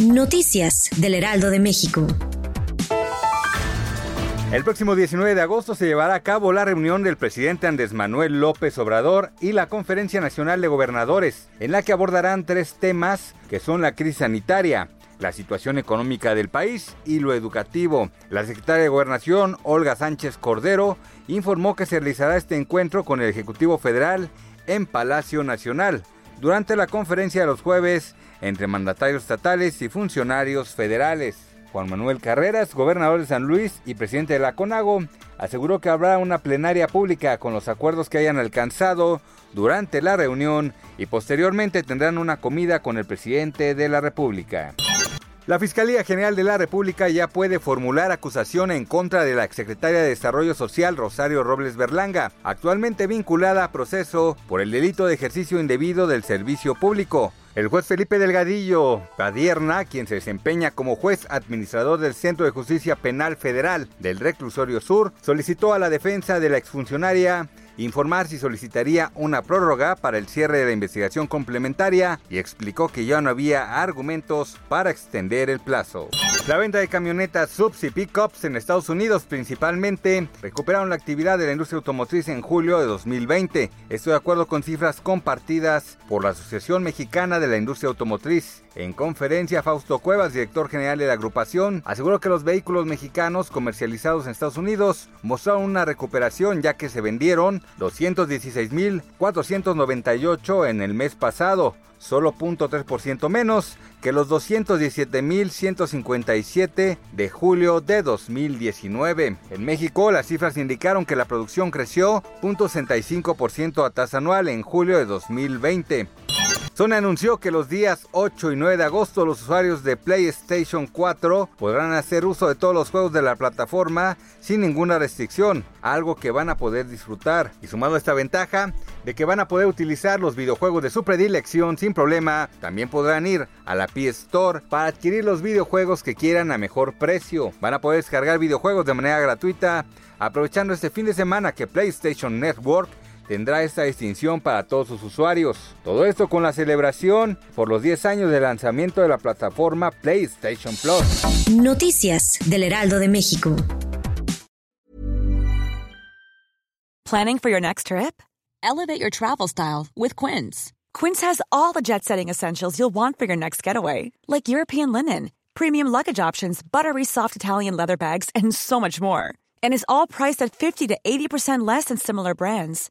Noticias del Heraldo de México. El próximo 19 de agosto se llevará a cabo la reunión del presidente Andrés Manuel López Obrador y la Conferencia Nacional de Gobernadores, en la que abordarán tres temas que son la crisis sanitaria, la situación económica del país y lo educativo. La secretaria de Gobernación, Olga Sánchez Cordero, informó que se realizará este encuentro con el Ejecutivo Federal en Palacio Nacional durante la conferencia de los jueves entre mandatarios estatales y funcionarios federales. Juan Manuel Carreras, gobernador de San Luis y presidente de la CONAGO, aseguró que habrá una plenaria pública con los acuerdos que hayan alcanzado durante la reunión y posteriormente tendrán una comida con el presidente de la República. La Fiscalía General de la República ya puede formular acusación en contra de la exsecretaria de Desarrollo Social Rosario Robles Berlanga, actualmente vinculada a proceso por el delito de ejercicio indebido del servicio público. El juez Felipe Delgadillo Padierna, quien se desempeña como juez administrador del Centro de Justicia Penal Federal del Reclusorio Sur, solicitó a la defensa de la exfuncionaria informar si solicitaría una prórroga para el cierre de la investigación complementaria y explicó que ya no había argumentos para extender el plazo. La venta de camionetas subs y pickups en Estados Unidos principalmente recuperaron la actividad de la industria automotriz en julio de 2020. Estoy de acuerdo con cifras compartidas por la Asociación Mexicana de la Industria Automotriz. En conferencia, Fausto Cuevas, director general de la agrupación, aseguró que los vehículos mexicanos comercializados en Estados Unidos mostraron una recuperación ya que se vendieron 216.498 en el mes pasado, solo 0.3% menos que los 217.157 de julio de 2019. En México, las cifras indicaron que la producción creció 0.65% a tasa anual en julio de 2020. Sony anunció que los días 8 y 9 de agosto los usuarios de PlayStation 4 podrán hacer uso de todos los juegos de la plataforma sin ninguna restricción, algo que van a poder disfrutar. Y sumado a esta ventaja de que van a poder utilizar los videojuegos de su predilección sin problema, también podrán ir a la PS Store para adquirir los videojuegos que quieran a mejor precio. Van a poder descargar videojuegos de manera gratuita aprovechando este fin de semana que PlayStation Network tendrá esta distinción para todos sus usuarios. Todo esto con la celebración por los 10 años de lanzamiento de la plataforma PlayStation Plus. Noticias del Heraldo de México. Planning for your next trip? Elevate your travel style with Quince. Quince has all the jet-setting essentials you'll want for your next getaway, like European linen, premium luggage options, buttery soft Italian leather bags, and so much more. And is all priced at 50 to 80% less than similar brands.